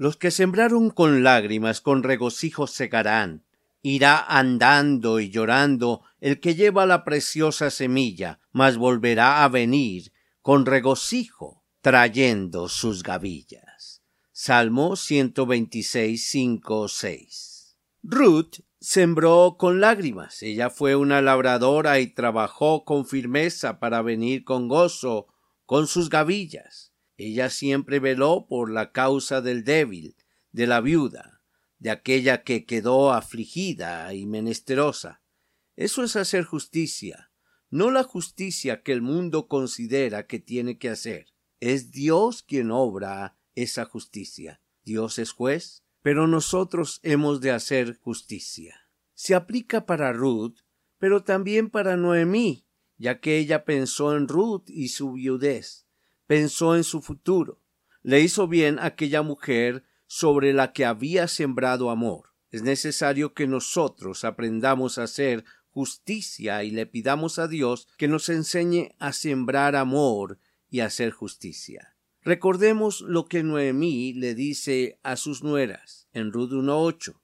Los que sembraron con lágrimas, con regocijo segarán. Irá andando y llorando el que lleva la preciosa semilla, mas volverá a venir con regocijo, trayendo sus gavillas. Salmo 126, 5, 6. Ruth sembró con lágrimas. Ella fue una labradora y trabajó con firmeza para venir con gozo con sus gavillas. Ella siempre veló por la causa del débil, de la viuda, de aquella que quedó afligida y menesterosa. Eso es hacer justicia, no la justicia que el mundo considera que tiene que hacer. Es Dios quien obra esa justicia. Dios es juez, pero nosotros hemos de hacer justicia. Se aplica para Ruth, pero también para Noemí, ya que ella pensó en Ruth y su viudez pensó en su futuro. Le hizo bien aquella mujer sobre la que había sembrado amor. Es necesario que nosotros aprendamos a hacer justicia y le pidamos a Dios que nos enseñe a sembrar amor y a hacer justicia. Recordemos lo que Noemí le dice a sus nueras en Rud 1.8.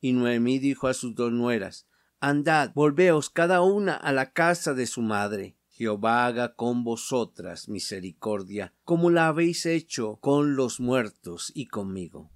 Y Noemí dijo a sus dos nueras, Andad, volveos cada una a la casa de su madre. Jehová haga con vosotras misericordia, como la habéis hecho con los muertos y conmigo.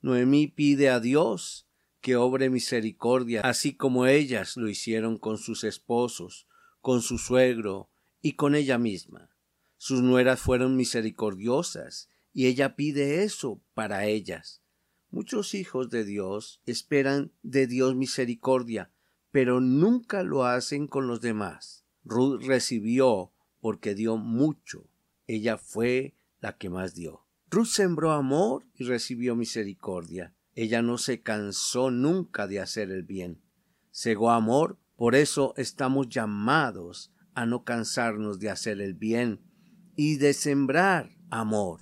Noemí pide a Dios que obre misericordia, así como ellas lo hicieron con sus esposos, con su suegro y con ella misma. Sus nueras fueron misericordiosas, y ella pide eso para ellas. Muchos hijos de Dios esperan de Dios misericordia, pero nunca lo hacen con los demás. Ruth recibió porque dio mucho. Ella fue la que más dio. Ruth sembró amor y recibió misericordia. Ella no se cansó nunca de hacer el bien. Segó amor, por eso estamos llamados a no cansarnos de hacer el bien y de sembrar amor,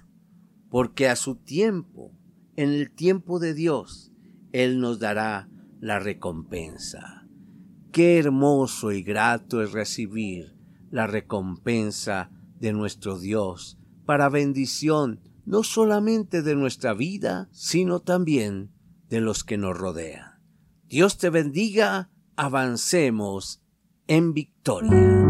porque a su tiempo, en el tiempo de Dios, Él nos dará la recompensa. Qué hermoso y grato es recibir la recompensa de nuestro Dios para bendición no solamente de nuestra vida, sino también de los que nos rodean. Dios te bendiga, avancemos en victoria.